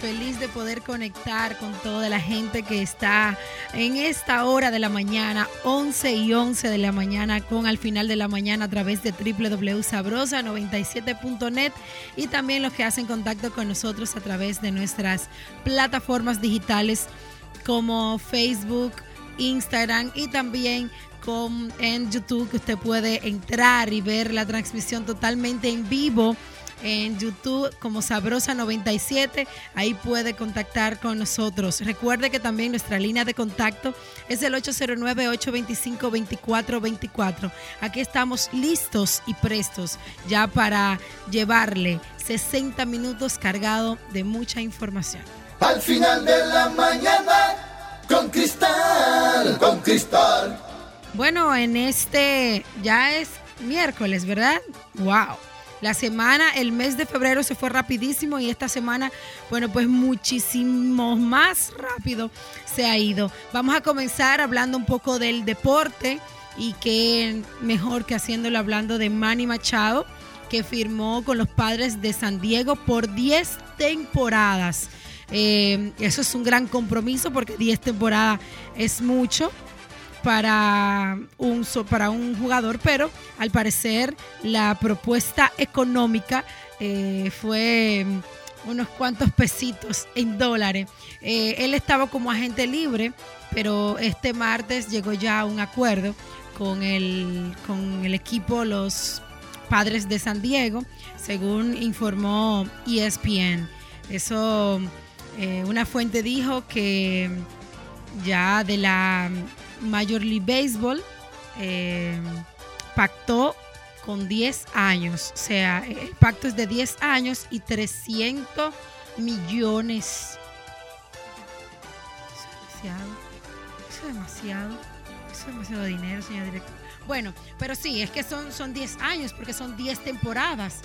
Feliz de poder conectar con toda la gente que está en esta hora de la mañana, 11 y 11 de la mañana, con al final de la mañana a través de www.sabrosa97.net y también los que hacen contacto con nosotros a través de nuestras plataformas digitales como Facebook, Instagram y también con, en YouTube que usted puede entrar y ver la transmisión totalmente en vivo en YouTube como Sabrosa97. Ahí puede contactar con nosotros. Recuerde que también nuestra línea de contacto es el 809-825-2424. Aquí estamos listos y prestos ya para llevarle 60 minutos cargado de mucha información. Al final de la mañana, con cristal, con cristal. Bueno, en este ya es miércoles, ¿verdad? ¡Wow! La semana, el mes de febrero se fue rapidísimo y esta semana, bueno, pues muchísimo más rápido se ha ido. Vamos a comenzar hablando un poco del deporte y qué mejor que haciéndolo hablando de Manny Machado, que firmó con los padres de San Diego por 10 temporadas. Eh, eso es un gran compromiso porque 10 temporadas es mucho para un, para un jugador, pero al parecer la propuesta económica eh, fue unos cuantos pesitos en dólares. Eh, él estaba como agente libre, pero este martes llegó ya a un acuerdo con el, con el equipo Los Padres de San Diego, según informó ESPN. Eso, eh, una fuente dijo que ya de la Major League Baseball eh, pactó con 10 años, o sea, el pacto es de 10 años y 300 millones. Eso es demasiado. Eso es demasiado. Eso es demasiado dinero, señor director. Bueno, pero sí, es que son, son 10 años porque son 10 temporadas.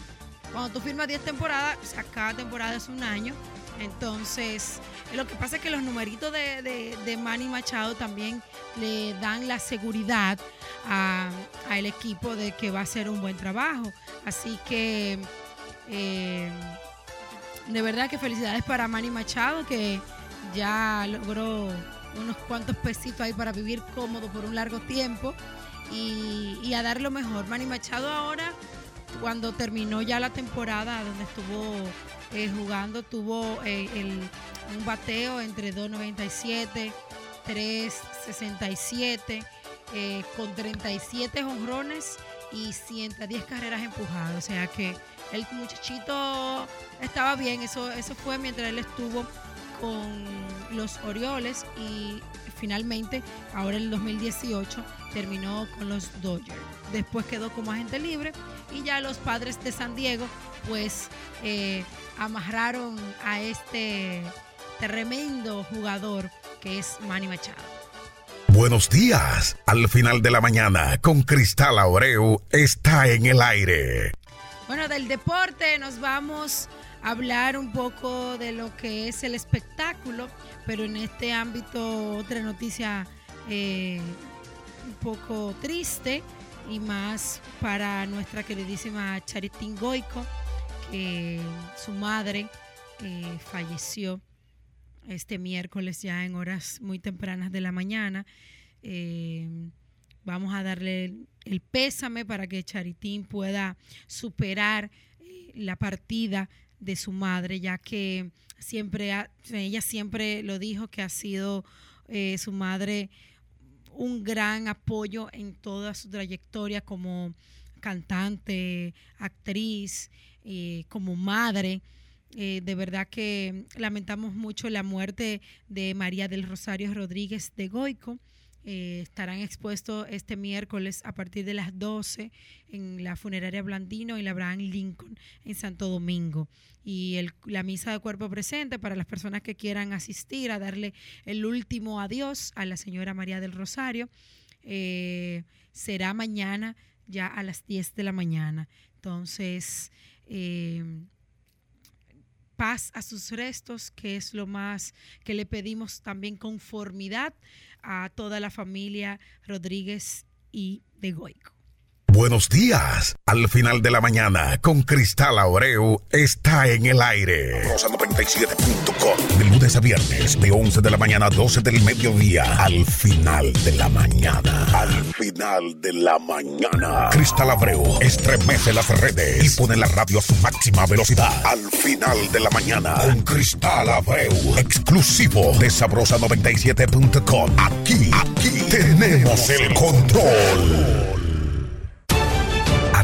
Cuando tú firmas 10 temporadas, o sea, cada temporada es un año. Entonces, lo que pasa es que los numeritos de, de, Manny Machado también le dan la seguridad al equipo de que va a ser un buen trabajo. Así que eh, de verdad que felicidades para Manny Machado que ya logró unos cuantos pesitos ahí para vivir cómodo por un largo tiempo y, y a dar lo mejor. Manny Machado ahora, cuando terminó ya la temporada donde estuvo eh, jugando, tuvo eh, un bateo entre 2.97, 3.67, eh, con 37 honrones y 110 carreras empujadas. O sea que el muchachito estaba bien, eso, eso fue mientras él estuvo con los Orioles y finalmente, ahora en el 2018, terminó con los Dodgers. Después quedó como agente libre y ya los padres de San Diego, pues eh, amarraron a este tremendo jugador que es Manny Machado. Buenos días. Al final de la mañana, con Cristal Aureu, está en el aire. Bueno, del deporte nos vamos a hablar un poco de lo que es el espectáculo, pero en este ámbito otra noticia eh, un poco triste y más para nuestra queridísima Charitín Goico su madre eh, falleció este miércoles ya en horas muy tempranas de la mañana. Eh, vamos a darle el pésame para que Charitín pueda superar eh, la partida de su madre, ya que siempre ella siempre lo dijo que ha sido su madre un gran apoyo en toda su trayectoria como cantante, actriz eh, como madre. Eh, de verdad que lamentamos mucho la muerte de María del Rosario Rodríguez de Goico. Eh, estarán expuestos este miércoles a partir de las 12 en la funeraria Blandino y la Abraham Lincoln en Santo Domingo. Y la misa de cuerpo presente para las personas que quieran asistir a darle el último adiós a la señora María del Rosario será mañana ya a las 10 de la mañana. Entonces, eh, paz a sus restos, que es lo más que le pedimos también conformidad a toda la familia Rodríguez y de Goico. Buenos días. Al final de la mañana, con Cristal Abreu, está en el aire. Rosa 97.com. De lunes a viernes, de 11 de la mañana a 12 del mediodía. Al final de la mañana. Al final de la mañana. Cristal Abreu estremece las redes y pone la radio a su máxima velocidad. Al final de la mañana, con Cristal Abreu. Exclusivo de Sabrosa97.com. Aquí, aquí tenemos el control.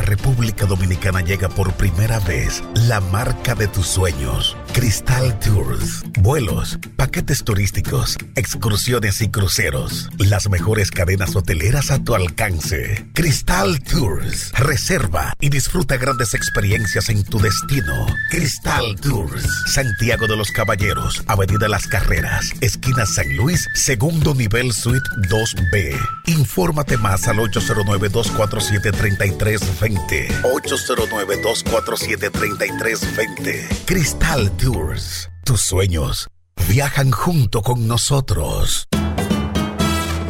República Dominicana llega por primera vez la marca de tus sueños, Cristal Tours. Vuelos, paquetes turísticos, excursiones y cruceros. Las mejores cadenas hoteleras a tu alcance. Cristal Tours. Reserva y disfruta grandes experiencias en tu destino. Cristal Tours. Santiago de los Caballeros, Avenida Las Carreras, esquina San Luis, segundo nivel suite 2B. Infórmate más al 809 247 3320 809-247-3320. Cristal Tours. Tus sueños viajan junto con nosotros.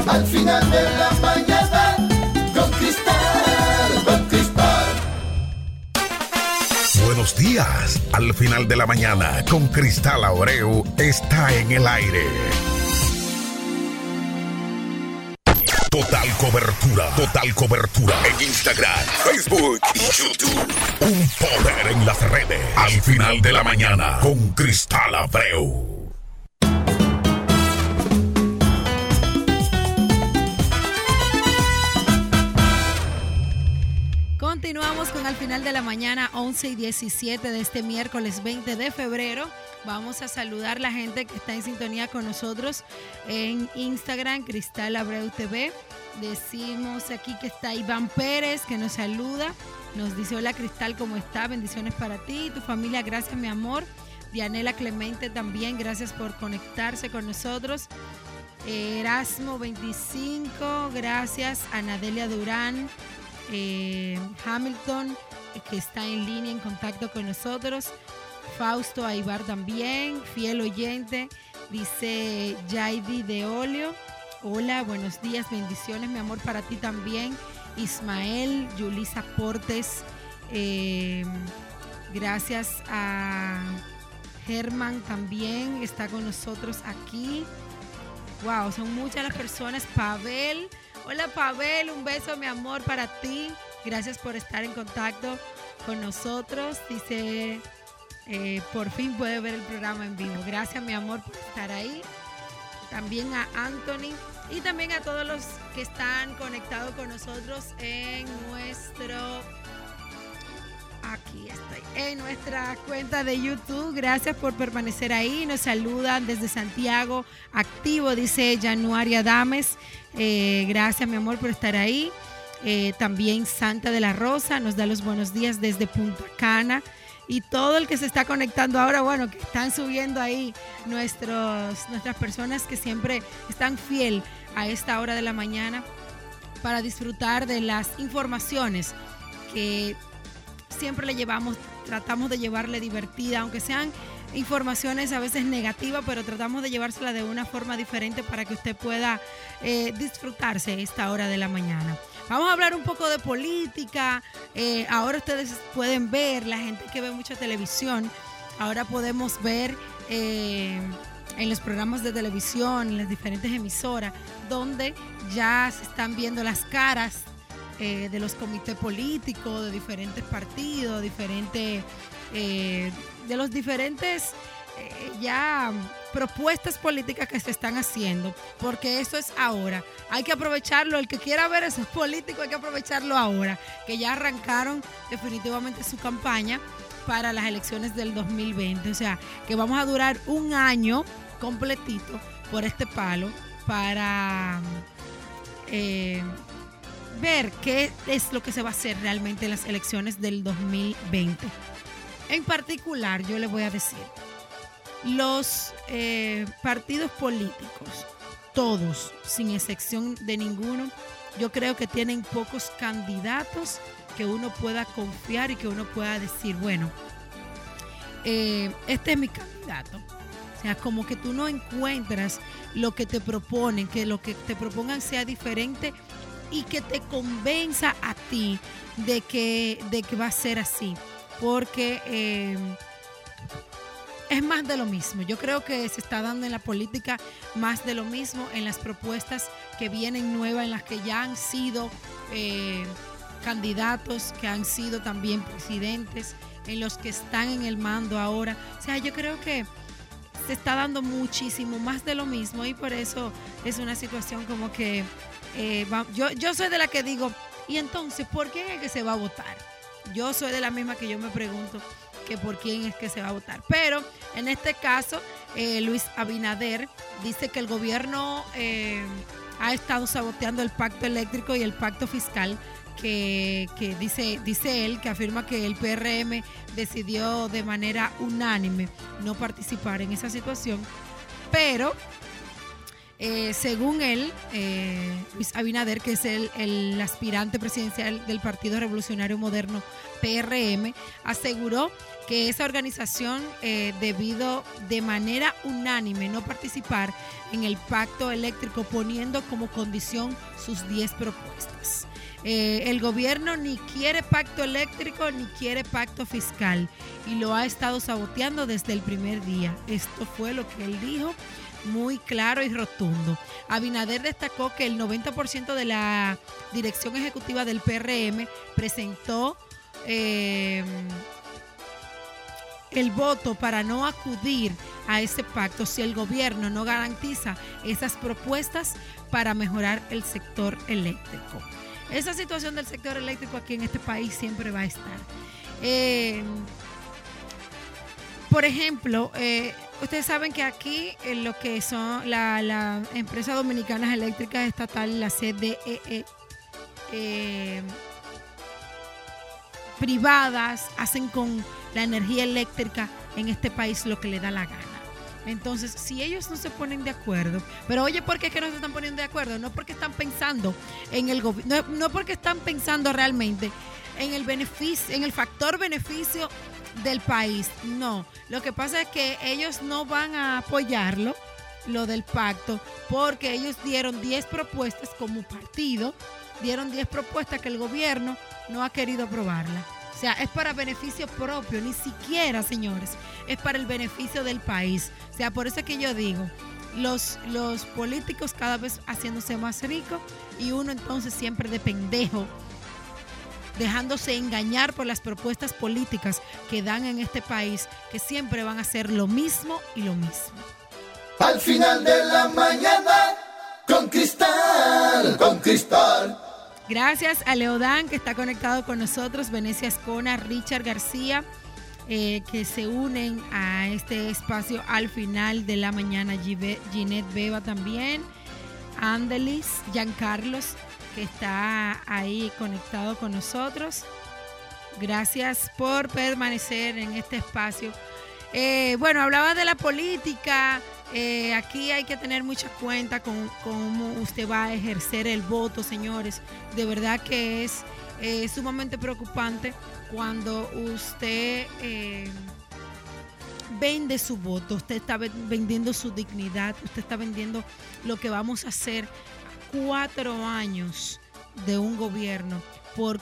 Al final de la mañana, con Cristal, con Cristal. Buenos días. Al final de la mañana, con Cristal Abreu, está en el aire. Total cobertura, total cobertura en Instagram, Facebook y YouTube. Un poder en las redes. Al final de la mañana con Cristal Abreu. Continuamos con al final de la mañana 11 y 17 de este miércoles 20 de febrero. Vamos a saludar a la gente que está en sintonía con nosotros en Instagram, Cristal Abreu TV. Decimos aquí que está Iván Pérez, que nos saluda. Nos dice, hola Cristal, ¿cómo está? Bendiciones para ti y tu familia. Gracias, mi amor. Dianela Clemente también, gracias por conectarse con nosotros. Erasmo 25, gracias. Anadelia Durán, eh, Hamilton, que está en línea en contacto con nosotros. Fausto Aibar también, fiel oyente, dice Jaidi de Olio. Hola, buenos días, bendiciones, mi amor, para ti también. Ismael, Yulisa Portes, eh, gracias a Germán también, está con nosotros aquí. Wow, son muchas las personas. Pavel, hola Pavel, un beso, mi amor, para ti. Gracias por estar en contacto con nosotros. Dice eh, por fin puede ver el programa en vivo. Gracias, mi amor, por estar ahí. También a Anthony y también a todos los que están conectados con nosotros en nuestro. Aquí estoy. En nuestra cuenta de YouTube. Gracias por permanecer ahí. Nos saludan desde Santiago. Activo, dice Januaria Dames. Eh, gracias, mi amor, por estar ahí. Eh, también Santa de la Rosa nos da los buenos días desde Punta Cana y todo el que se está conectando ahora, bueno, que están subiendo ahí nuestros, nuestras personas que siempre están fiel a esta hora de la mañana para disfrutar de las informaciones que siempre le llevamos, tratamos de llevarle divertida, aunque sean informaciones a veces negativas, pero tratamos de llevársela de una forma diferente para que usted pueda eh, disfrutarse esta hora de la mañana. Vamos a hablar un poco de política. Eh, ahora ustedes pueden ver, la gente que ve mucha televisión, ahora podemos ver eh, en los programas de televisión, en las diferentes emisoras, donde ya se están viendo las caras eh, de los comités políticos, de diferentes partidos, diferentes, de los diferentes ya propuestas políticas que se están haciendo, porque eso es ahora. Hay que aprovecharlo. El que quiera ver esos políticos, hay que aprovecharlo ahora, que ya arrancaron definitivamente su campaña para las elecciones del 2020. O sea, que vamos a durar un año completito por este palo para eh, ver qué es lo que se va a hacer realmente en las elecciones del 2020. En particular, yo le voy a decir, los eh, partidos políticos, todos, sin excepción de ninguno, yo creo que tienen pocos candidatos que uno pueda confiar y que uno pueda decir, bueno, eh, este es mi candidato. O sea, como que tú no encuentras lo que te proponen, que lo que te propongan sea diferente y que te convenza a ti de que, de que va a ser así. Porque eh, es más de lo mismo. Yo creo que se está dando en la política más de lo mismo en las propuestas que vienen nuevas, en las que ya han sido eh, candidatos, que han sido también presidentes, en los que están en el mando ahora. O sea, yo creo que se está dando muchísimo más de lo mismo y por eso es una situación como que eh, yo, yo soy de la que digo, y entonces, ¿por quién es que se va a votar? Yo soy de la misma que yo me pregunto que por quién es que se va a votar. Pero en este caso, eh, Luis Abinader dice que el gobierno eh, ha estado saboteando el pacto eléctrico y el pacto fiscal que, dice, dice él, que afirma que el PRM decidió de manera unánime no participar en esa situación, pero eh, según él, eh, Abinader, que es el, aspirante presidencial del Partido Revolucionario Moderno, PRM, aseguró que esa organización, eh, debido de manera unánime no participar en el pacto eléctrico, poniendo como condición sus 10 propuestas. El gobierno ni quiere pacto eléctrico ni quiere pacto fiscal y lo ha estado saboteando desde el primer día. Esto fue lo que él dijo muy claro y rotundo. Abinader destacó que el 90% de la dirección ejecutiva del PRM presentó eh, el voto para no acudir a ese pacto si el gobierno no garantiza esas propuestas para mejorar el sector eléctrico. Esa situación del sector eléctrico aquí en este país siempre va a estar. Eh, por ejemplo, eh, ustedes saben que aquí lo que son las la empresas dominicanas eléctricas estatal, la CDE, eh, privadas, hacen con la energía eléctrica en este país lo que le da la gana. Entonces, si ellos no se ponen de acuerdo, pero oye, ¿por qué es que no se están poniendo de acuerdo? No porque están pensando en el gobierno, no, porque están pensando realmente en el beneficio, en el factor beneficio del país. No, lo que pasa es que ellos no van a apoyarlo, lo del pacto, porque ellos dieron 10 propuestas como partido, dieron 10 propuestas que el gobierno no ha querido aprobarla. O sea, es para beneficio propio, ni siquiera, señores, es para el beneficio del país. O sea, por eso es que yo digo, los, los políticos cada vez haciéndose más ricos y uno entonces siempre de pendejo dejándose engañar por las propuestas políticas que dan en este país, que siempre van a ser lo mismo y lo mismo. Al final de la mañana, con cristal, con cristal. Gracias a Leodán que está conectado con nosotros, Venecia Escona, Richard García, eh, que se unen a este espacio al final de la mañana. Ginette Beba también, Andelis, Giancarlos que está ahí conectado con nosotros. Gracias por permanecer en este espacio. Eh, bueno, hablaba de la política. Eh, aquí hay que tener mucha cuenta con cómo usted va a ejercer el voto, señores. De verdad que es eh, sumamente preocupante cuando usted vende su voto, usted está vendiendo su dignidad, usted está vendiendo lo que vamos a hacer cuatro años de un gobierno por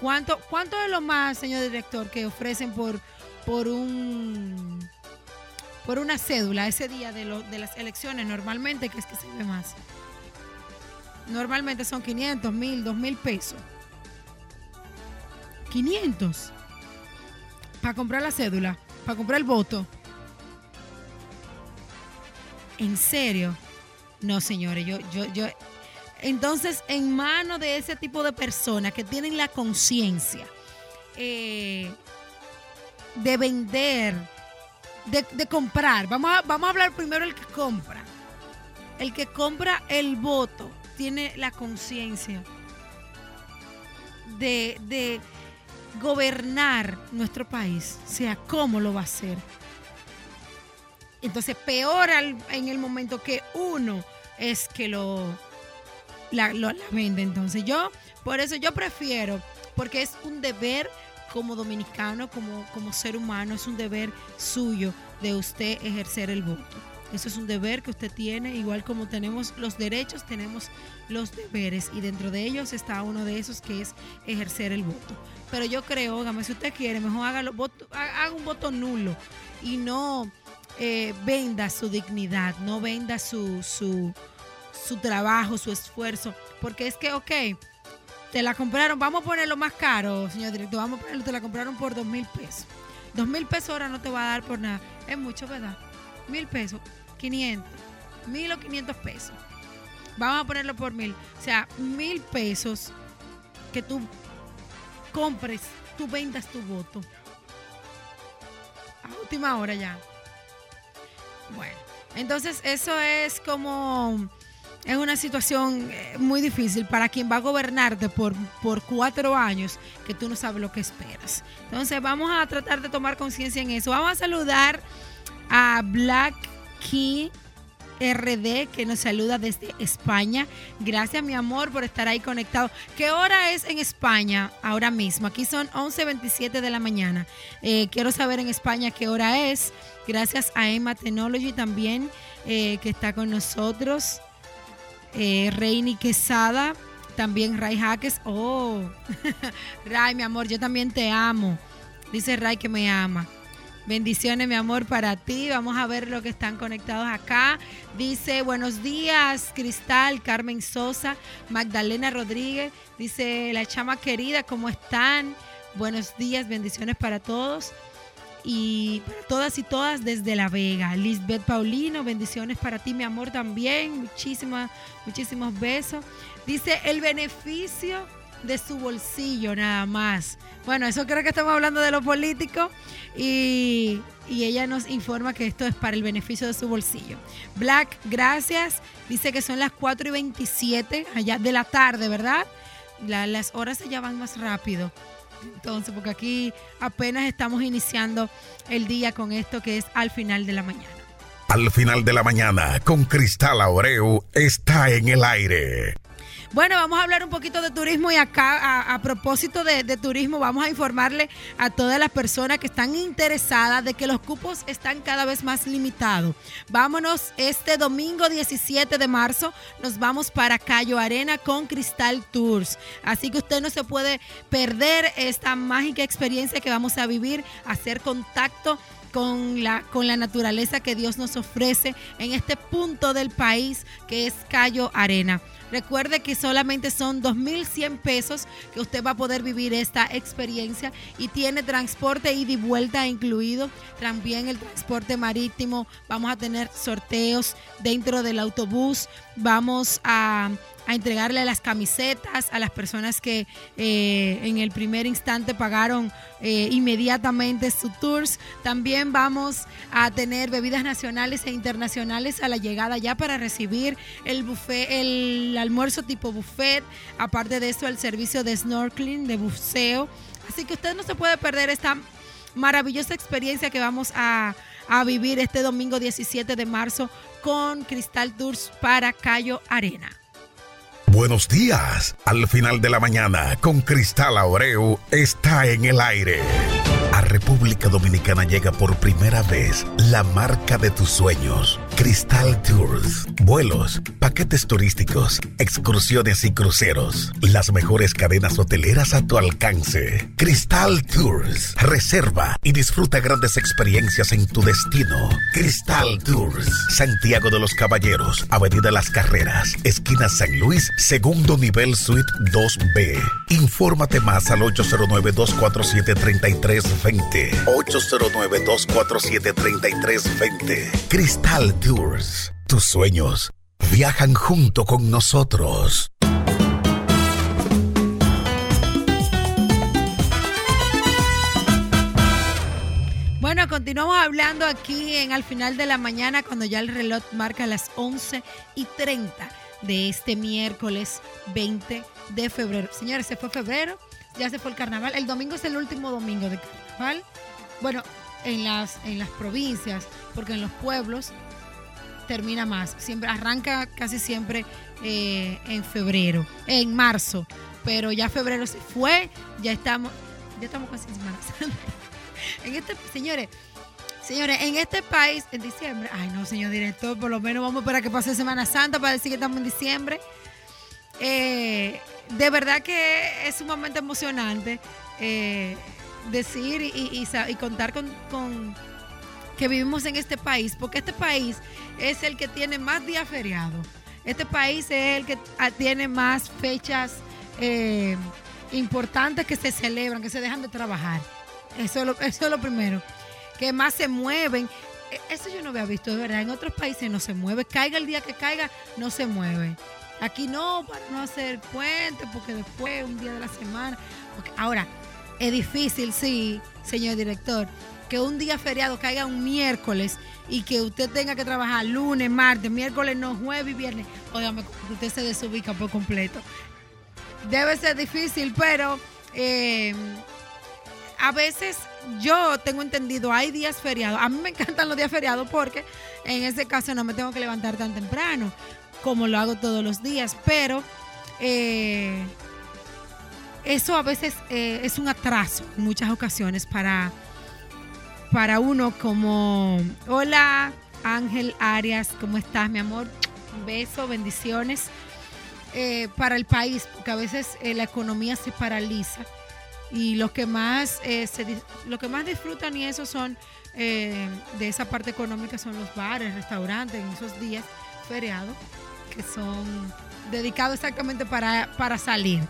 cuánto cuánto es lo más señor director que ofrecen por por un por una cédula ese día de, de las elecciones normalmente que es que se ve más. Normalmente son 500 mil 2 mil pesos. 500 para comprar la cédula para comprar el voto. En serio no señores yo yo yo entonces, en manos de ese tipo de personas que tienen la conciencia eh, de vender, de, comprar, vamos a, vamos a hablar primero el que compra. El que compra el voto tiene la conciencia de, de gobernar nuestro país, o sea, cómo lo va a hacer. Entonces, peor en el momento que uno es que lo la, vende. Entonces yo, por eso yo prefiero, porque es un deber como dominicano, como, como ser humano, es un deber suyo de usted ejercer el voto. Eso es un deber que usted tiene, igual como tenemos los derechos, tenemos los deberes y dentro de ellos está uno de esos que es ejercer el voto. Pero yo creo, ógame, si usted quiere, mejor haga, haga un voto nulo y no eh, venda su dignidad, no venda su, su, su trabajo, su esfuerzo, porque es que, ok, te la compraron, vamos a ponerlo más caro, señor director, vamos a ponerlo, te la compraron por dos mil pesos. Dos mil pesos ahora no te va a dar por nada. Es mucho, ¿verdad? Mil pesos, 500, mil o 500 pesos. Vamos a ponerlo por mil. O sea, mil pesos que tú compres, tú vendas tu voto. A última hora ya. Bueno, entonces eso es como es una situación eh, muy difícil para quien va a gobernarte por, por cuatro años que tú no sabes lo que esperas. Entonces vamos a tratar de tomar conciencia en eso. Vamos a saludar a Black Key RD que nos saluda desde España. Gracias mi amor por estar ahí conectado. ¿Qué hora es en España ahora mismo? Aquí son 11.27 de la mañana. Eh, quiero saber en España qué hora es. Gracias a Emma Technology también eh, que está con nosotros. Eh, Reini Quesada, también Ray Jaques. Oh, Ray, mi amor, yo también te amo. Dice Ray que me ama. Bendiciones, mi amor, para ti. Vamos a ver lo que están conectados acá. Dice, buenos días, Cristal, Carmen Sosa, Magdalena Rodríguez. Dice, la chama querida, ¿cómo están? Buenos días, bendiciones para todos y para todas y todas desde La Vega. Lisbeth Paulino, bendiciones para ti, mi amor, también. Muchísimas, muchísimos besos. Dice el beneficio de su bolsillo, nada más. Bueno, eso creo que estamos hablando de lo político y, y ella nos informa que esto es para el beneficio de su bolsillo. Black, gracias. Dice que son las 4 y 27 allá de la tarde, ¿verdad? las horas ya van más rápido. Entonces, porque aquí apenas estamos iniciando el día con esto que es al final de la mañana. Al final de la mañana, con Cristal Aureu, está en el aire. Bueno, vamos a hablar un poquito de turismo y acá a, propósito de, turismo vamos a informarle a todas las personas que están interesadas de que los cupos están cada vez más limitados. Vámonos este domingo 17 de marzo, nos vamos para Cayo Arena con Cristal Tours. Así que usted no se puede perder esta mágica experiencia que vamos a vivir, hacer contacto con la, con la naturaleza que Dios nos ofrece en este punto del país que es Cayo Arena. Recuerde que solamente son 2.100 pesos que usted va a poder vivir esta experiencia y tiene transporte ida y vuelta incluido. También el transporte marítimo. Vamos a tener sorteos dentro del autobús. Vamos a a entregarle las camisetas a las personas que eh, en el primer instante pagaron eh, inmediatamente su tours. También vamos a tener bebidas nacionales e internacionales a la llegada ya para recibir el buffet, el almuerzo tipo buffet. Aparte de eso, el servicio de snorkeling, de buceo. Así que usted no se puede perder esta maravillosa experiencia que vamos a, a vivir este domingo 17 de marzo con Cristal Tours para Cayo Arena. Buenos días. Al final de la mañana, con Cristal Aureu, está en el aire. A República Dominicana llega por primera vez la marca de tus sueños Cristal Tours. Vuelos, paquetes turísticos, excursiones y cruceros. Las mejores cadenas hoteleras a tu alcance. Cristal Tours. Reserva y disfruta grandes experiencias en tu destino. Cristal Tours. Santiago de los Caballeros, Avenida Las Carreras, esquina San Luis, segundo nivel Suite 2B. Infórmate más al 809-247-3320. 809-247-3320. Cristal Tours tus sueños viajan junto con nosotros. Bueno, continuamos hablando aquí en al final de la mañana cuando ya el reloj marca las 11 y 30 de este miércoles 20 de febrero. Señores, se fue febrero, ya se fue el carnaval. El domingo es el último domingo de carnaval. Bueno, en las, en las provincias, porque en los pueblos termina más. Siempre arranca casi siempre eh, en febrero, en marzo. Pero ya febrero se fue, ya estamos, ya estamos casi en Semana Santa. En este, señores, Señores, en este país, en diciembre, ay no, señor director, por lo menos vamos a esperar que pase Semana Santa para decir que estamos en diciembre. Eh, de verdad que es sumamente emocionante eh, decir y, contar con, con, que vivimos en este país, porque este país es el que tiene más días feriados. Este país es el que tiene más fechas eh, importantes que se celebran, que se dejan de trabajar. Eso es lo, eso es lo primero. Que más se mueven. E, eso yo no había visto, de verdad. En otros países no se mueve. Caiga el día que caiga, no se mueve. Aquí no, para no hacer puente, porque después, un día de la semana. ahora, es difícil, sí, señor director, que un día feriado caiga un miércoles y que usted tenga que trabajar lunes, martes, miércoles, no, jueves y viernes. Óigame, usted se desubica por completo. Debe ser difícil, pero eh, a veces yo tengo entendido, hay días feriados. A mí me encantan los días feriados porque en ese caso no me tengo que levantar tan temprano como lo hago todos los días, pero eh, eso a veces eh, es un atraso en muchas ocasiones para, para uno como, hola Ángel Arias, ¿cómo estás mi amor? Un beso, bendiciones. Eh, para el país, porque a veces la economía se paraliza y los que más lo que más disfrutan y eso son de esa parte económica son los bares, restaurantes en esos días feriados que son dedicados exactamente para, para salir.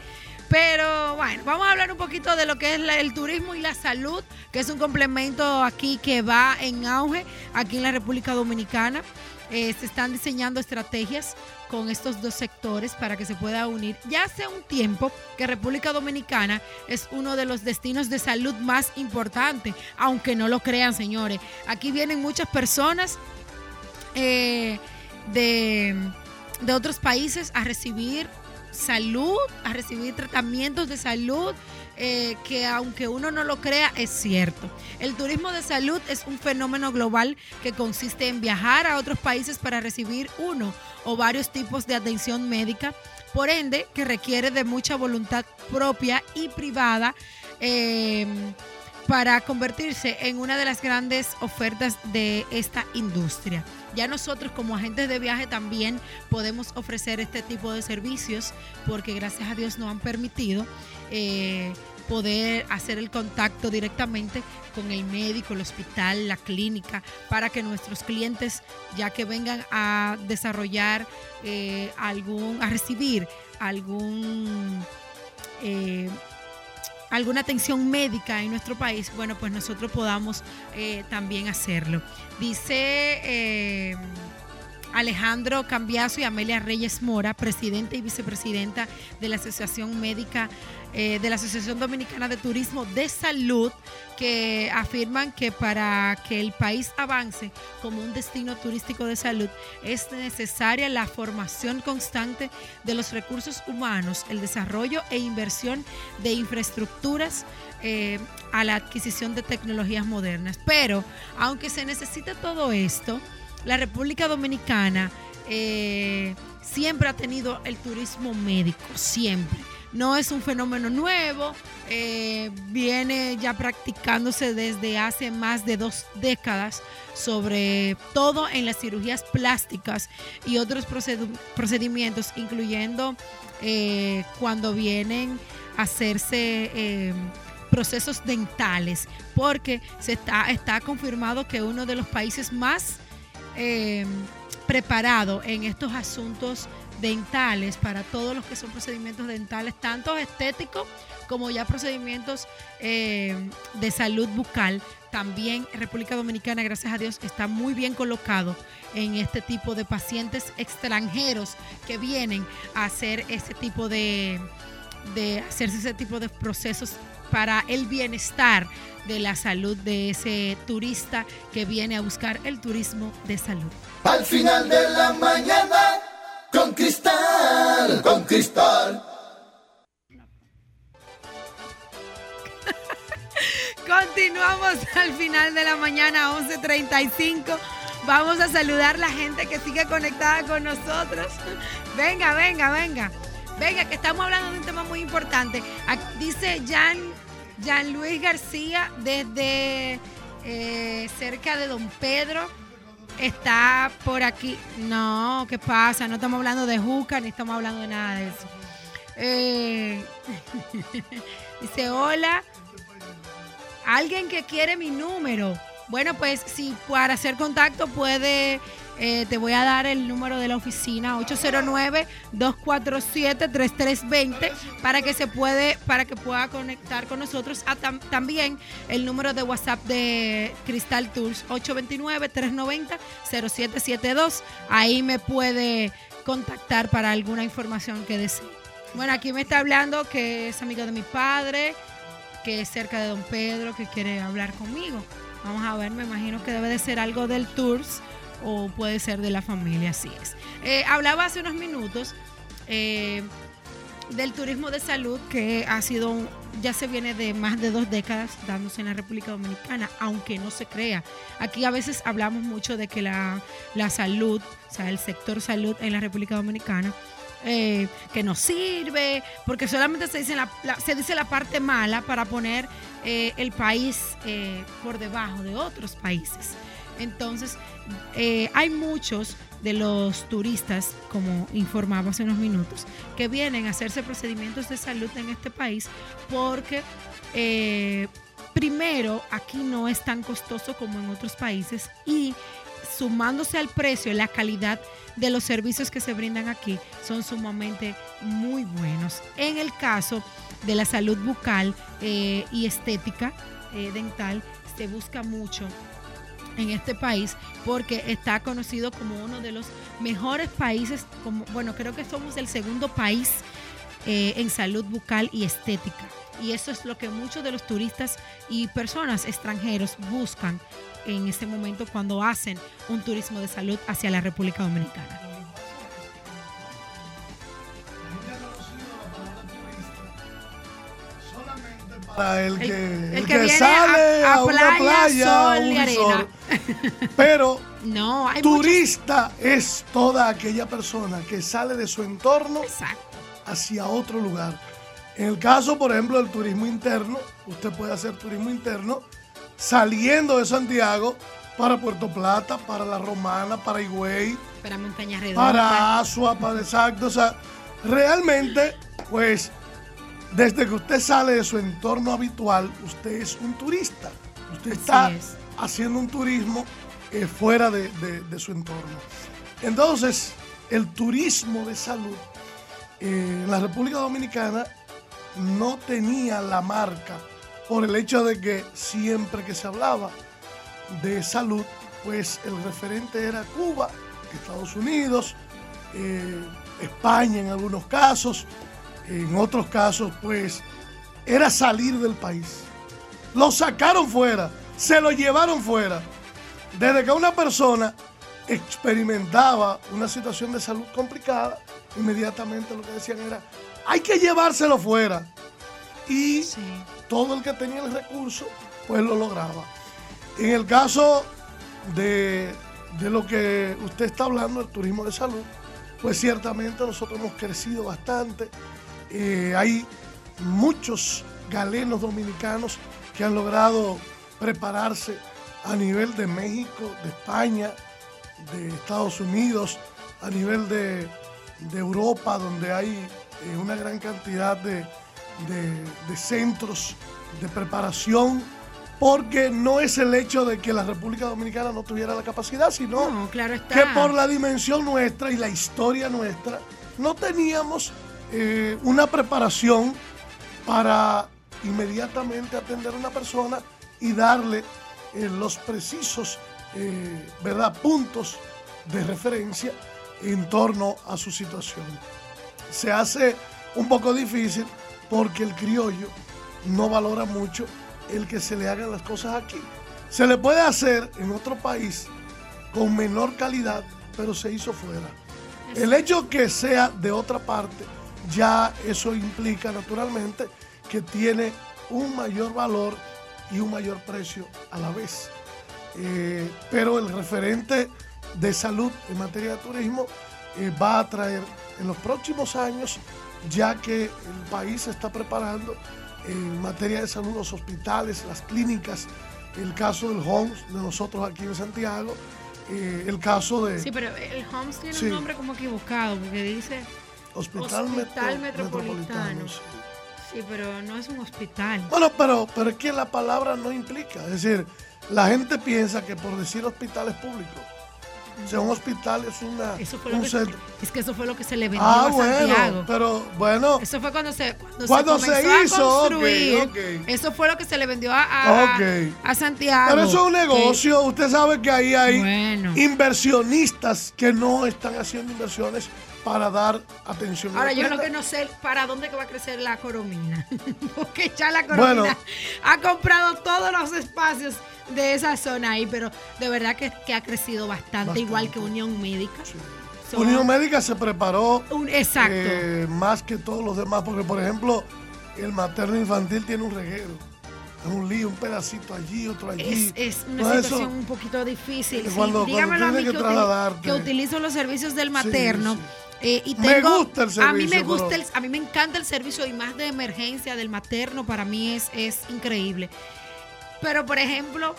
Pero bueno, vamos a hablar un poquito de lo que es el turismo y la salud, que es un complemento aquí que va en auge aquí en la República Dominicana. Eh, se están diseñando estrategias con estos dos sectores para que se pueda unir. Ya hace un tiempo que República Dominicana es uno de los destinos de salud más importantes, aunque no lo crean, señores. Aquí vienen muchas personas eh, de de otros países a recibir salud, a recibir tratamientos de salud, eh, que aunque uno no lo crea, es cierto. El turismo de salud es un fenómeno global que consiste en viajar a otros países para recibir uno o varios tipos de atención médica, por ende, que requiere de mucha voluntad propia y privada. Eh, para convertirse en una de las grandes ofertas de esta industria. Ya nosotros como agentes de viaje también podemos ofrecer este tipo de servicios porque gracias a Dios nos han permitido eh, poder hacer el contacto directamente con el médico, el hospital, la clínica, para que nuestros clientes, ya que vengan a desarrollar eh, algún, a recibir algún eh, alguna atención médica en nuestro país, bueno, pues nosotros podamos eh, también hacerlo. Dice eh, Alejandro Cambiazo y Amelia Reyes Mora, presidenta y vicepresidenta de la Asociación Médica eh, de la Asociación Dominicana de Turismo de Salud, que afirman que para que el país avance como un destino turístico de salud es necesaria la formación constante de los recursos humanos, el desarrollo e inversión de infraestructuras eh, a la adquisición de tecnologías modernas. Pero aunque se necesita todo esto, la República Dominicana eh, siempre ha tenido el turismo médico, siempre no es un fenómeno nuevo, eh, viene ya practicándose desde hace más de dos décadas, sobre todo en las cirugías plásticas y otros procedimientos, incluyendo eh, cuando vienen a hacerse eh, procesos dentales, porque se está, está confirmado que uno de los países más preparados en estos asuntos dentales para todos los que son procedimientos dentales, tanto estéticos como ya procedimientos eh, de salud bucal. También República Dominicana, gracias a Dios, está muy bien colocado en este tipo de pacientes extranjeros que vienen a hacer ese tipo de, de hacerse ese tipo de procesos para el bienestar de la salud de ese turista que viene a buscar el turismo de salud. Al final de la mañana con cristal, con cristal. Continuamos al final de la mañana, 11.35. Vamos a saludar a la gente que sigue conectada con nosotros. Venga, venga, venga. Venga, que estamos hablando de un tema muy importante. Dice Jan, Jan Luis García desde eh, cerca de Don Pedro. Está por aquí. No, ¿qué pasa? No estamos hablando de Juca ni estamos hablando de nada de eso. Eh, dice, hola. Alguien que quiere mi número. Bueno, pues si para hacer contacto puede eh, te voy a dar el número de la oficina 809-247-3320 para que se puede, para que pueda conectar con nosotros. Ah, también el número de WhatsApp de Cristal Tours 829-390-0772. Ahí me puede contactar para alguna información que desee. Bueno, aquí me está hablando que es amigo de mi padre, que es cerca de Don Pedro, que quiere hablar conmigo. Vamos a ver, me imagino que debe de ser algo del Tours o puede ser de la familia, así es. Eh, hablaba hace unos minutos eh, del turismo de salud que ha sido, ya se viene de más de dos décadas dándose en la República Dominicana, aunque no se crea. Aquí a veces hablamos mucho de que la, salud, o sea, el sector salud en la República Dominicana, eh, que no sirve, porque solamente se dice la, se dice la parte mala para poner el país por debajo de otros países. Entonces, eh, hay muchos de los turistas, como informaba hace unos minutos, que vienen a hacerse procedimientos de salud en este país porque eh, primero aquí no es tan costoso como en otros países y sumándose al precio, la calidad de los servicios que se brindan aquí son sumamente muy buenos. En el caso de la salud bucal eh, y estética dental, se busca mucho en este país porque está conocido como uno de los mejores países, como, bueno, creo que somos el segundo país eh, en salud bucal y estética. Y eso es lo que muchos de los turistas y personas extranjeros buscan en este momento cuando hacen un turismo de salud hacia la República Dominicana. el que, el, que, sale a, una playa, un Pero no, turista es toda aquella persona que sale de su entorno hacia otro lugar. En el caso, por ejemplo, del turismo interno, usted puede hacer turismo interno saliendo de Santiago para Puerto Plata, para La Romana, para Higüey, para Montaña Redonda, para Asua, para exacto. O sea, realmente, pues desde que usted sale de su entorno habitual, usted es un turista. Usted está haciendo un turismo eh, fuera de, su entorno. Entonces, el turismo de salud eh, en la República Dominicana no tenía la marca por el hecho de que siempre que se hablaba de salud, pues el referente era Cuba, Estados Unidos, eh, España en algunos casos, en otros casos, pues, era salir del país. Lo sacaron fuera, se lo llevaron fuera. Desde que una persona experimentaba una situación de salud complicada, inmediatamente lo que decían era, hay que llevárselo fuera. Y todo el que tenía el recurso, pues lo lograba. En el caso de, de lo que usted está hablando, el turismo de salud, pues ciertamente nosotros hemos crecido bastante. Eh, hay muchos galenos dominicanos que han logrado prepararse a nivel de México, de España, de Estados Unidos, a nivel de, Europa, donde hay eh, una gran cantidad de, centros de preparación, porque no es el hecho de que la República Dominicana no tuviera la capacidad, sino que por la dimensión nuestra y la historia nuestra, no teníamos eh, una preparación para inmediatamente atender a una persona y darle eh, los precisos eh, ¿verdad? puntos de referencia en torno a su situación. Se hace un poco difícil porque el criollo no valora mucho el que se le hagan las cosas aquí. Se le puede hacer en otro país con menor calidad, pero se hizo fuera. El hecho que sea de otra parte ya eso implica naturalmente que tiene un mayor valor y un mayor precio a la vez. Eh, pero el referente de salud en materia de turismo eh, va a traer en los próximos años, ya que el país se está preparando en materia de salud, los hospitales, las clínicas el caso del Homs de nosotros aquí en Santiago, eh, el caso de... Sí, pero el Homs tiene un nombre como equivocado, porque dice Hospital, Metropolitano. sí. Pero no es un hospital. Bueno, pero, pero es que la palabra no implica. Es decir, la gente piensa que por decir hospitales públicos o sea, un hospital es una. Eso fue lo que, Es que eso fue lo que se le vendió ah, a Santiago. Bueno, pero bueno. Eso fue cuando se, cuando, se, hizo, a construir. Eso fue lo que se le vendió a, a, Santiago. Pero eso es un negocio. Usted sabe que ahí hay inversionistas que no están haciendo inversiones para dar atención. Ahora, yo lo que no sé para dónde que va a crecer la coromina. Porque ya la coromina ha comprado todos los espacios de esa zona ahí, pero de verdad que, ha crecido bastante, igual que Unión Médica. Unión Médica se preparó un, exacto. Eh, más que todos los demás, porque por ejemplo, el materno infantil tiene un reguero. Es un lío, un pedacito allí, otro allí. Es, una situación un poquito difícil. dígamelo a mí que, que, utilizo los servicios del materno. Eh, y me gusta el servicio. A mí me gusta a mí me encanta el servicio y más de emergencia del materno para mí es, es increíble. Pero, por ejemplo,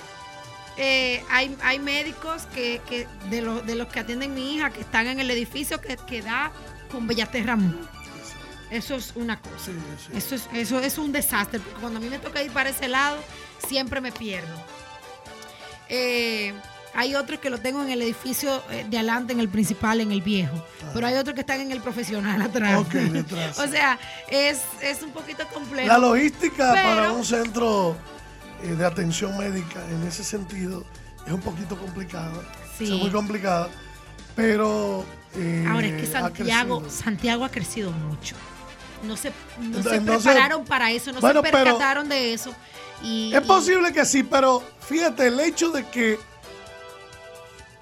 eh, hay, hay médicos que, que de, los, de los que atienden mi hija que están en el edificio que, que da con Bellaterra Eso es una cosa. Eso, es, eso es un desastre. Porque cuando a mí me toca ir para ese lado, siempre me pierdo. Eh, hay otros que lo tengo en el edificio eh, de adelante, en el principal, en el viejo. Pero hay otros que están en el profesional atrás. o sea, es, es, un poquito complejo. La logística para un centro eh, de atención médica en ese sentido es un poquito complicada. Sí. Es muy complicada. Pero. Eh, Ahora es que Santiago, ha Santiago ha crecido mucho. No se, no se prepararon para eso, no se percataron de eso. Y, es posible que sí, pero fíjate, el hecho de que,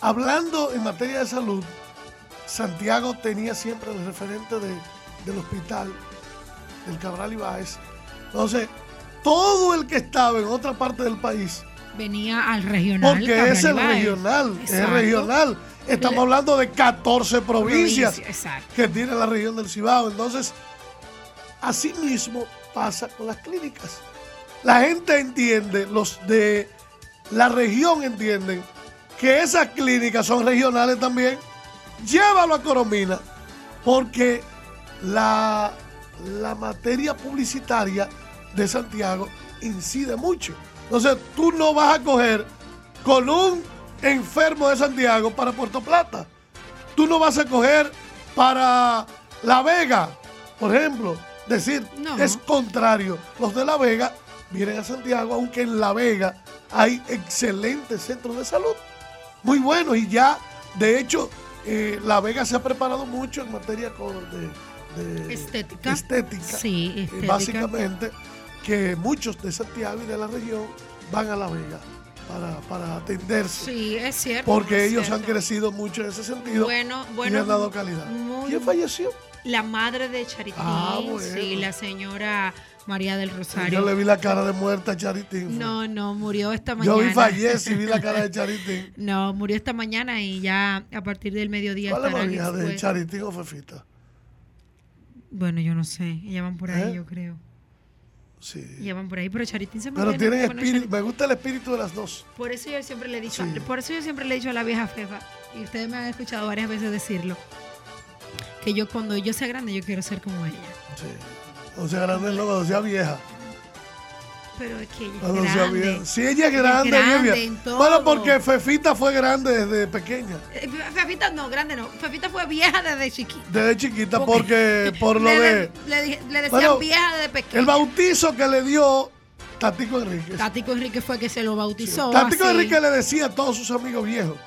hablando en materia de salud, Santiago tenía siempre el referente de, del hospital, del Cabral Ibáez. Entonces, todo el que estaba en otra parte del país venía al regional. Porque es el regional, es regional. Estamos hablando de 14 provincias que tiene la región del Cibao. Entonces, así mismo pasa con las clínicas. La gente entiende, los de la región entienden que esas clínicas son regionales también. Llévalo a Coromina, porque la, la materia publicitaria de Santiago incide mucho. Entonces tú no vas a coger con un enfermo de Santiago para Puerto Plata. Tú no vas a coger para La Vega, por ejemplo. Decir, es contrario. Los de La Vega vienen a Santiago, aunque en La Vega hay excelentes centros de salud. Muy buenos y ya, de hecho, eh, La Vega se ha preparado mucho en materia de, estética. estética. Sí, eh, básicamente que muchos de Santiago y de la región van a La Vega para, atenderse. Sí, es cierto. Porque ellos han crecido mucho en ese sentido bueno, bueno, y han dado calidad. ¿Quién falleció? La madre de Charitín, ah, sí, la señora María del Rosario. Yo le vi la cara de muerta a Charitín. No, no, murió esta mañana. Yo vi fallece y vi la cara de Charitín. no, murió esta mañana y ya a partir del mediodía ¿Cuál es María de Charitín o Fefita? Bueno, yo no sé. Ella van por ahí, ¿Eh? yo creo. Sí. Llevan por ahí, pero Charitín se Pero tienen espíritu, me gusta el espíritu de las dos. Por eso yo siempre le he dicho, por eso yo siempre le he dicho a la vieja Fefa, y ustedes me han escuchado varias veces decirlo, que yo cuando yo sea grande yo quiero ser como ella. Sí. O sea grande no, cuando sea vieja. Pero es que ella es grande. Sí, ella es grande. grande Bueno, porque Fefita fue grande desde pequeña. Eh, Fefita no, grande no. Fefita fue vieja desde chiquita. Desde chiquita, porque, por lo de... Le, le decían vieja desde pequeña. El bautizo que le dio Tatico Enrique. Tatico Enrique fue que se lo bautizó. Tatico Enrique le decía a todos sus amigos viejos.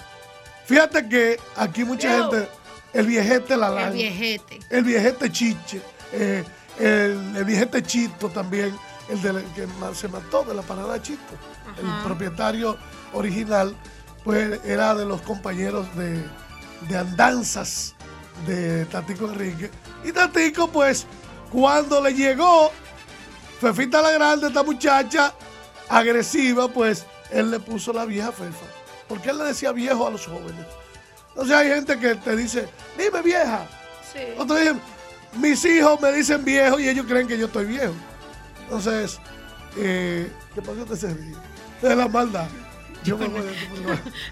Fíjate que aquí mucha gente... El viejete la El viejete. El viejete chiche. Eh, el, el viejete chito también el que se mató de la parada Chito. El propietario original, pues era de los compañeros de, andanzas de Tatico Enrique. Y Tatico, pues, cuando le llegó Fefita la Grande, esta muchacha agresiva, pues él le puso la vieja Fefa. Porque él le decía viejo a los jóvenes. Entonces hay gente que te dice, dime vieja. Sí. Otros dicen, mis hijos me dicen viejo y ellos creen que yo estoy viejo. Entonces, eh, ¿qué pasó? Te se de la maldad. Yo me no. voy.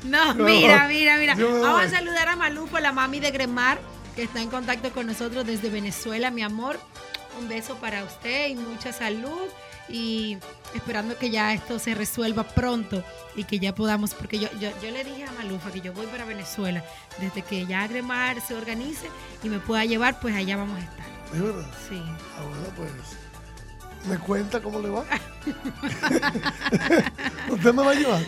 No, No, mira, mira, mira. Vamos a saludar a Malufo, la mami de Gremar, que está en contacto con nosotros desde Venezuela, mi amor. Un beso para usted y mucha salud. Y esperando que ya esto se resuelva pronto y que ya podamos, porque yo, yo, yo le dije a Malufa que yo voy para Venezuela. Desde que ya Gremar se organice y me pueda llevar, pues allá vamos a estar. ¿Es verdad? Sí. Ah, bueno, pues. ¿Me cuenta cómo le va? ¿Usted me va a llevar?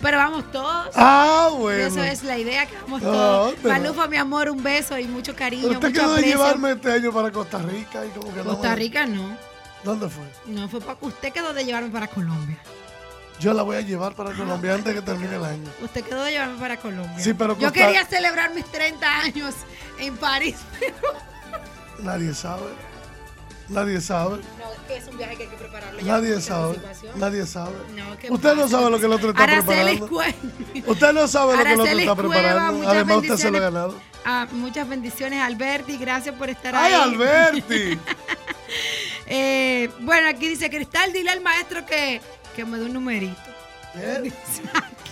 Pero vamos todos. Ah, bueno. Eso es la idea, que vamos No, todos. Malufa, mi amor, un beso y mucho cariño, Usted mucho quedó de llevarme este año para Costa Rica y como que no. Costa me- Rica no. ¿Dónde fue? No, fue para usted quedó de llevarme para Colombia. Yo la voy a llevar para Colombia antes que termine el año. Usted quedó de llevarme para Colombia. Sí, pero Yo quería celebrar mis 30 años en París, pero Nadie sabe. Nadie sabe. no, es un viaje que hay que prepararlo. ya Nadie sabe. Nadie sabe. No, ¿qué Usted no sabe lo que el otro está Araceli preparando. Usted no sabe lo que el otro está Cueva, preparando. Además, usted se lo ha ganado. Ah, muchas bendiciones, Alberti. Gracias por estar ¡Ay, ahí. Alberti! Eh, bueno, aquí dice Cristal, dile al maestro que, que me dé un numerito. ¿Eh?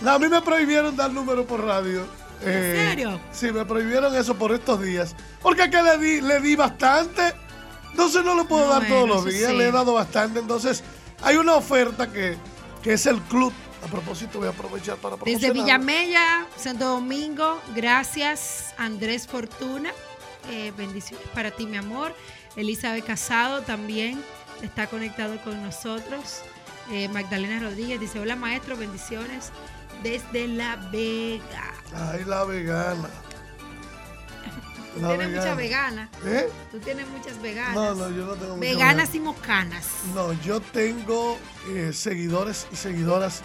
No, a mí me prohibieron dar número por radio. Eh, ¿En serio? Sí, me prohibieron eso por estos días. Porque acá le di, le di bastante. Entonces no lo puedo No, dar todos los días. sí. Le he dado bastante. Entonces hay una oferta que, que es el club. A propósito, voy a aprovechar para Desde. Villamella, Santo Domingo, gracias Andrés Fortuna. Eh, bendiciones para ti, mi amor. Elizabeth Casado también está conectado con nosotros. Eh, Magdalena Rodríguez dice, hola maestro, bendiciones desde La Vega. Ay, la vegana. Tú tienes muchas vegana. veganas. ¿Eh? Tú tienes muchas veganas. No, no, yo no tengo mucha veganas vegana. y mocanas. No, yo tengo eh, seguidores y seguidoras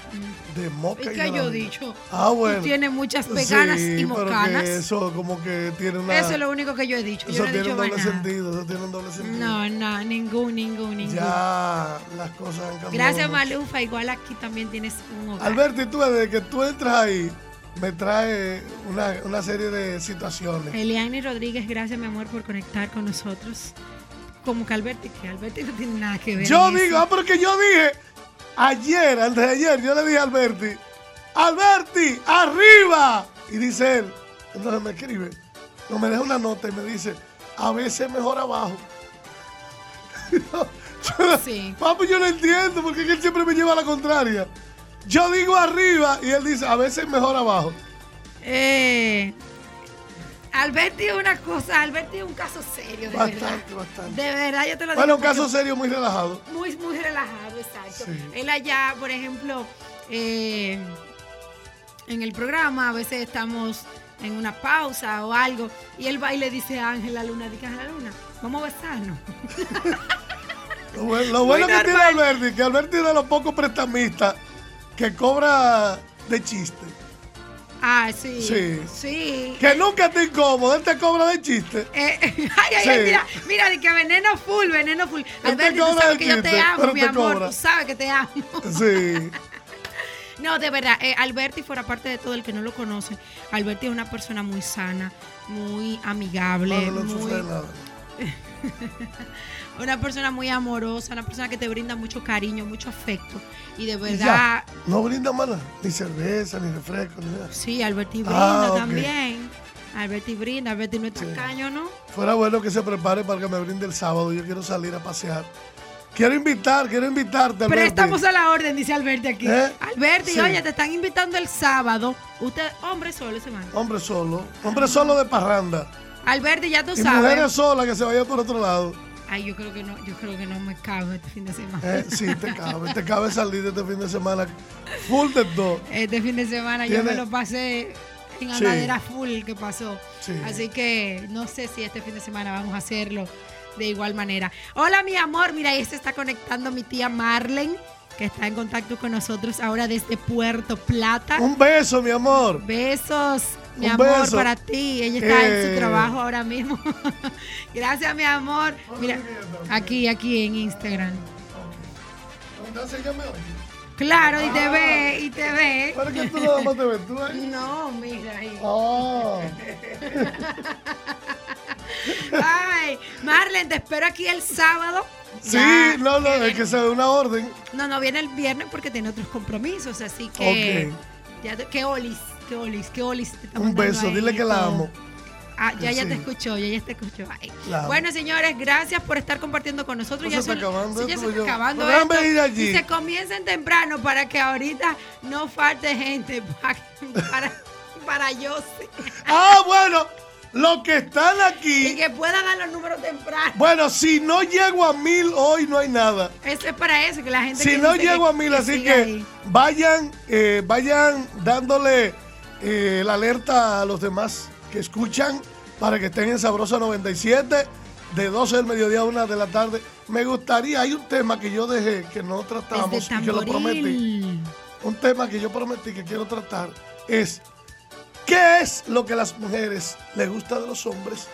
de ¿Y moca y qué yo he dicho? Ah, bueno. Tú tienes muchas veganas Sí, y pero que mocanas. eso como que tiene una... Eso es lo único que yo he dicho. eso Yo no he tiene dicho un doble nada. sentido, eso tiene un doble sentido. No, no, ningún, ningún, ningún. Ya las cosas han cambiado. Gracias, mucho. Malufa. Igual aquí también tienes un hogar. Alberti, tú desde que tú entras ahí, me trae una, una serie de situaciones. Eliani Rodríguez, gracias, mi amor, por conectar con nosotros. Como que Alberti, que Alberti no tiene nada que ver. Yo digo, eso. ah, porque yo dije, ayer, antes de ayer, yo le dije a Alberti, Alberti, arriba. Y dice él, entonces me escribe, no me deja una nota y me dice, a veces mejor abajo. Yo- Sí. Papi, yo no entiendo porque él siempre me lleva a la contraria. Yo digo arriba y él dice, a veces mejor abajo. Eh, Alberti es una cosa, Alberti es un caso serio, de Bastante, verdad. bastante. De verdad, yo te lo digo. Bueno, un caso serio, muy relajado. muy, muy relajado, exacto. Sí. Él allá, por ejemplo, eh, en el programa, a veces estamos en una pausa o algo, y él va y le dice a Ángela Luna, dice Ángela Luna, vamos a besarnos. Lo bueno, lo bueno que tiene. Alberti, que Alberti es de los pocos prestamistas que cobra de chiste. Ah, sí. Sí. Sí. Que nunca te incómodo, él te cobra de chiste. Eh, ay, ay, Sí. mira, mira, de que veneno full, veneno full. te Alberti, tú sabes que yo te amo, mi te amor, cobra. tú sabes que te amo. Sí. No, de verdad, eh, Alberti, fuera parte de todo el que no lo conoce, Alberti es una persona muy sana, muy amigable, No, muy. una persona muy amorosa, una persona que te brinda mucho cariño, mucho afecto. Y de Y verdad, ya, no brinda mala, ni cerveza, ni refresco, ni nada. sí, Alberti brinda Ah, ok. también. Alberti brinda, Alberti no es Sí. tacaño, ¿no? Fuera bueno que se prepare para que me brinde el sábado. Yo quiero salir a pasear. Quiero invitar, quiero invitarte, Alberti. estamos a la orden, dice Alberti aquí. ¿Eh? Alberti, Sí. oye, te están invitando el sábado. Usted, hombre solo ese man. Hombre solo, hombre solo de parranda. Alberti, ya tú Y sabes. mujeres solas que se vayan por otro lado. Ay, yo creo que no, yo creo que no me cabe este fin de semana. Eh, sí, te cabe, te cabe salir este fin de semana full de todo. Este fin de semana yo me lo pasé en Sí. andadera full que pasó. Sí. Así que no sé si este fin de semana vamos a hacerlo de igual manera. Hola, mi amor. Mira, ahí se está conectando mi tía Marlen, que está en contacto con nosotros ahora desde Puerto Plata. Un beso, mi amor. Besos, mi Un amor, beso. para ti. Ella está en Eh. su trabajo ahora mismo. Gracias, mi amor. Mira, aquí, aquí en Instagram. Entonces, ya me oye. Claro, y te ve, y te ve. Pero que tú nada más te ves tú ahí. No, mira ahí. Oh. Ay, Marlen, te espero aquí el sábado Sí, no, no, es que se dé una orden. No, no viene el viernes porque tiene otros compromisos, así que. Ya, que olis, que olis, que olis. Un beso, dile que la amo. Ah, ya, ya te escuchó, ya, ya te escuchó. Bueno, señores, gracias por estar compartiendo con nosotros. ya se está acabando. Ya se está acabando esto. Y se comiencen temprano para que ahorita no falte gente para, para, para yo. Ah, bueno. Los que están aquí. Y que pueda dar los números temprano. Bueno, si no llego a mil hoy no hay nada. Eso es para eso, que la gente. Si no llego a mil, así que vayan, eh, vayan dándole eh, la alerta a los demás que escuchan para que estén en Sabrosa 97 de 12 del mediodía a 1 de la tarde. Me gustaría, hay un tema que yo dejé que no tratamos y que lo prometí. Un tema que yo prometí que quiero tratar es ¿Qué es lo que a las mujeres les gusta de los hombres?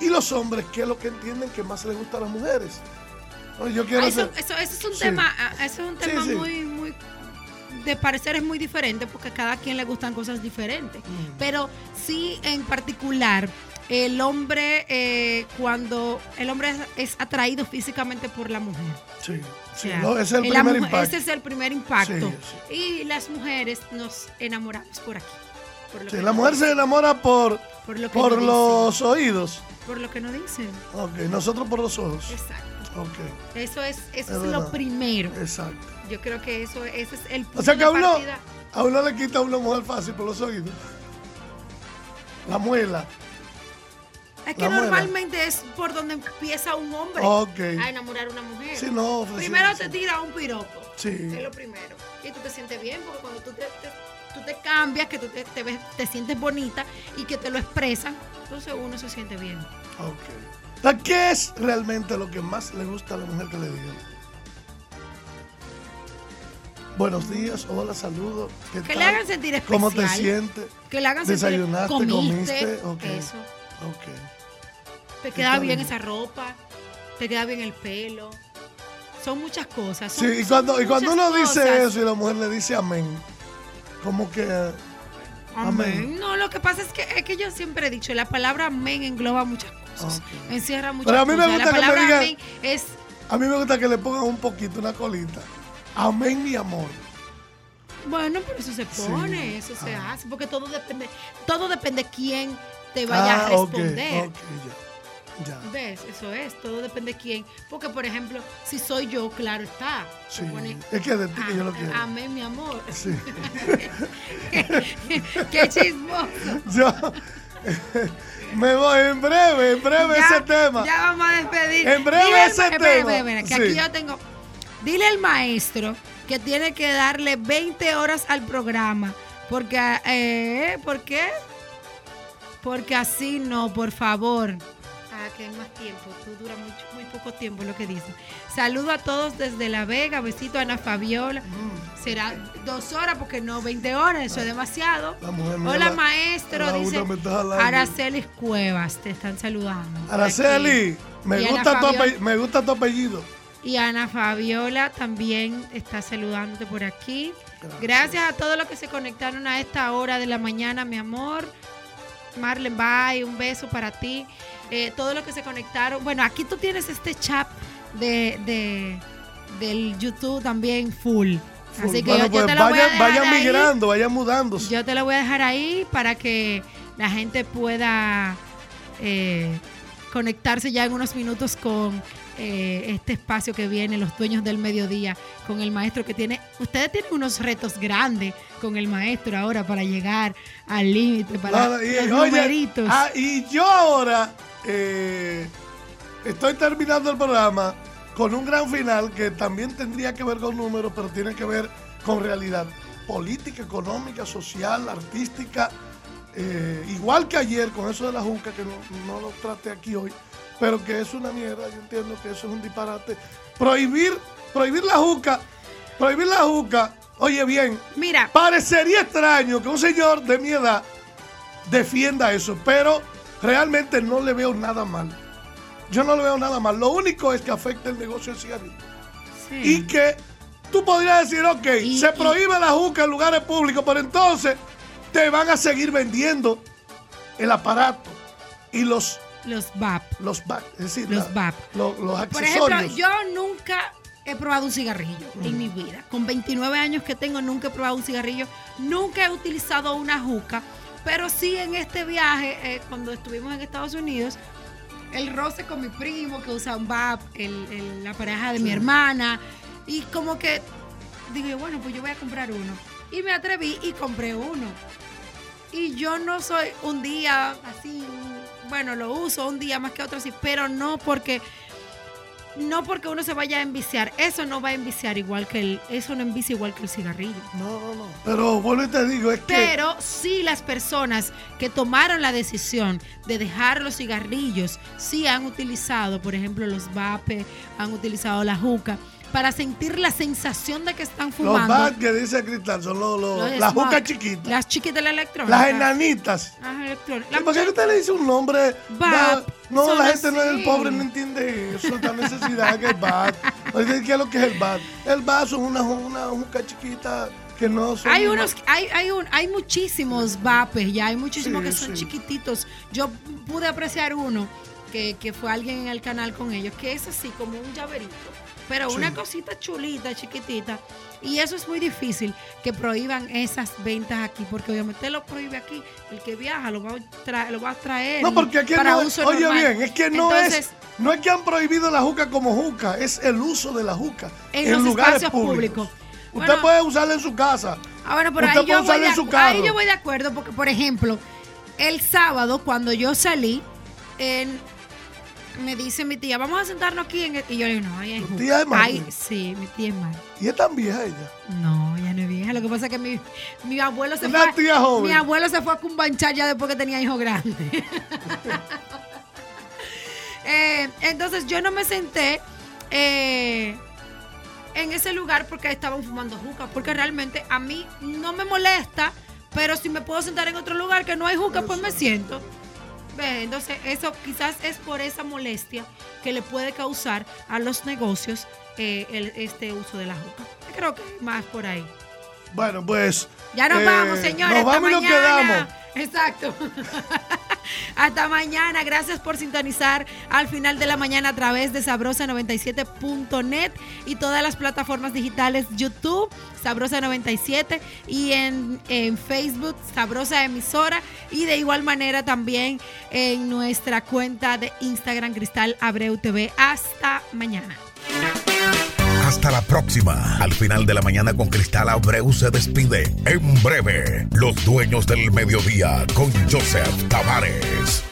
Y los hombres, ¿qué es lo que entienden que más les gusta a las mujeres? yo quiero eso, es un tema, ah, eso es un tema muy, muy de parecer es muy diferente porque a cada quien le gustan cosas diferentes. Mm. Pero sí, en particular, el hombre, eh, cuando el hombre es, atraído físicamente por la mujer. Sí, sí ese es el primer impacto. Ese es el primer impacto. Y las mujeres nos enamoramos por aquí la mujer se enamora por, por, los oídos. Por lo que no dicen. Ok, nosotros por los ojos. Exacto. Eso es, eso es, lo primero. Exacto. Yo creo que eso ese es el punto O sea que a uno, a uno le quita a una mujer fácil por los oídos. La muela. Es que normalmente es por donde empieza un hombre a enamorar a una mujer. Sí, no, primero te tira un piropo. Sí. Es lo primero. Y tú te sientes bien porque cuando tú te tú te cambias, que tú te, te, sientes bonita y que te lo expresan, entonces uno se siente bien. Ok. ¿Qué es realmente lo que más le gusta a la mujer que le digan? Buenos días, hola, saludos. que le hagan sentir especial. ¿Cómo te sientes? Que le hagan sentir ¿Desayunaste, comiste, comiste? Eso. Ok. Te queda bien esa ropa, te queda bien el pelo. Son muchas cosas. sí, y cuando, y cuando uno dice eso y la mujer le dice amén, como que amén. No, lo que pasa es que, es que yo siempre he dicho, la palabra amén engloba muchas cosas. Encierra muchas Pero a mí Me gusta la que me digan, es... A mí me gusta que le pongan un poquito, una colita. Amén, mi amor. Bueno, pero eso se pone, eso se ah. hace, porque todo depende, todo depende quién te vaya a ah, responder. ¿Ves? Eso es, todo depende de quién. Porque, por ejemplo, si soy yo, claro está. Sí, es que de ti que yo lo quiero. Amén, mi amor. Sí. qué, chismoso. Yo me voy en breve, en breve ese tema. Ya vamos a despedir. En breve ese tema. que aquí yo tengo. Dile al maestro que tiene que darle 20 horas al programa. Porque, eh, ¿por qué? Porque así no, por favor que hay más tiempo. Tú dura mucho, muy poco tiempo lo que dice. Saludo a todos desde La Vega. Besito a Ana Fabiola. Mm. Será dos horas porque no 20 horas, eso es demasiado. Hola, maestro. dice Araceli Cuevas. Te están saludando. Araceli, me gusta, tu me gusta tu apellido. Y Ana Fabiola también está saludándote por aquí. Gracias. a todos los que se conectaron a esta hora de la mañana, mi amor. Marlen, bye, un beso para ti eh, todos los que se conectaron. Bueno, aquí tú tienes este chat de, del YouTube también full. Así que yo, pues te lo voy a vaya migrando, vaya mudándose. Yo te lo voy a dejar ahí para que la gente pueda eh, conectarse ya en unos minutos con eh, este espacio que viene, los dueños del mediodía, con el maestro que tiene. Ustedes tienen unos retos grandes con el maestro ahora para llegar al límite, para y, los numeritos. Ah, y yo ahora eh, estoy terminando el programa con un gran final que también tendría que ver con números, pero tiene que ver con realidad política, económica, social, artística. Eh, igual que ayer con eso de la Junca, que no, lo trate aquí hoy, pero que es una mierda, yo entiendo que eso es un disparate. Prohibir, prohibir la Junca, prohibir la Junca, oye bien, mira, parecería extraño que un señor de mi edad defienda eso, pero realmente no le veo nada mal. Yo no le veo nada mal. Lo único es que afecta el negocio del cigarrillo. Y que tú podrías decir, ok, se prohíbe la juca en lugares públicos, pero entonces te van a seguir vendiendo el aparato y los Los VAP. Los VAP, es decir, los la- VAP. lo- los Por accesorios. ejemplo, yo nunca he probado un cigarrillo en mi vida. Con 29 años que tengo, nunca he probado un cigarrillo. Nunca he utilizado una juca. Pero sí en este viaje, eh, cuando estuvimos en Estados Unidos, el roce con mi primo que usa un VAP, el- el- la pareja de mi hermana. Y como que digo, bueno, pues yo voy a comprar uno. Y me atreví y compré uno. Y yo no soy un día así, bueno, lo uso un día más que otro así, pero no porque no porque uno se vaya a enviciar, eso no va a enviciar igual que el eso no envicia igual que el cigarrillo. No, no, no. Pero vuelvo y te digo, es que. Pero sí las personas que tomaron la decisión de dejar los cigarrillos, sí han utilizado, por ejemplo, los vape, han utilizado la juca para sentir la sensación de que están los fumando. BAT que dice Cristal son los, los- Los las jucas chiquitas. Las chiquitas, la electrónica. Las enanitas. Las electrónicas. ¿Y ¿Por qué usted le dice un nombre? Bat. No, Son la gente no es el pobre, no entiende eso, esta necesidad que es BAT. ¿Qué es lo que es el BAT? El BAT son una, una juca chiquita que no son. Hay unos, hay, hay, un, hay muchísimos vapes ya, hay muchísimos Sí, que son sí. chiquititos. Yo pude apreciar uno que, que fue alguien en el canal con ellos, que es así como un llaverito, pero Sí. una cosita chulita, chiquitita. Y eso es muy difícil que prohíban esas ventas aquí, porque obviamente lo prohíbe aquí. El que viaja lo va a, tra- lo va a traer No, porque aquí para no uso Oye normal. bien, es que no Entonces, es. No es que han prohibido la juca como juca, es el uso de la juca En en, los lugares públicos. públicos. Usted Bueno. puede usarla en su casa. Ah, bueno, pero Usted ahí puede yo, voy usarla de, en su carro. ahí yo voy de acuerdo porque, por ejemplo, el sábado cuando yo salí, en- me dice mi tía, vamos a sentarnos aquí. En el-". y yo le digo, no, ahí hay ¿Tu jugo". tía es mala? Ay, sí, mi tía es mala. Y es tan vieja ella. No, ya no es vieja. Lo que pasa es que mi, mi abuelo se Una fue. tía joven. Mi abuelo se fue a cumbanchar ya después que tenía hijos grandes. Eh, entonces yo no me senté eh, en ese lugar porque estaban fumando juca. Porque realmente a mí no me molesta. Pero si me puedo sentar en otro lugar que no hay juca, pues me siento. ¿Ves? Entonces, eso quizás es por esa molestia que le puede causar a los negocios eh, el- este uso de la juca. Creo que más por ahí. Bueno, pues. Ya nos eh, vamos, señores. Nos vamos y nos quedamos. Exacto. Hasta mañana. Gracias por sintonizar al final de la mañana a través de sabrosa97.net y todas las plataformas digitales YouTube, Sabrosa97 y en, en Facebook, Sabrosa Emisora y de igual manera también en nuestra cuenta de Instagram Cristal Abreu TV. Hasta mañana. Hasta la próxima. Al final de la mañana con Cristal Abreu se despide. En breve, los dueños del mediodía con Joseph Tavares.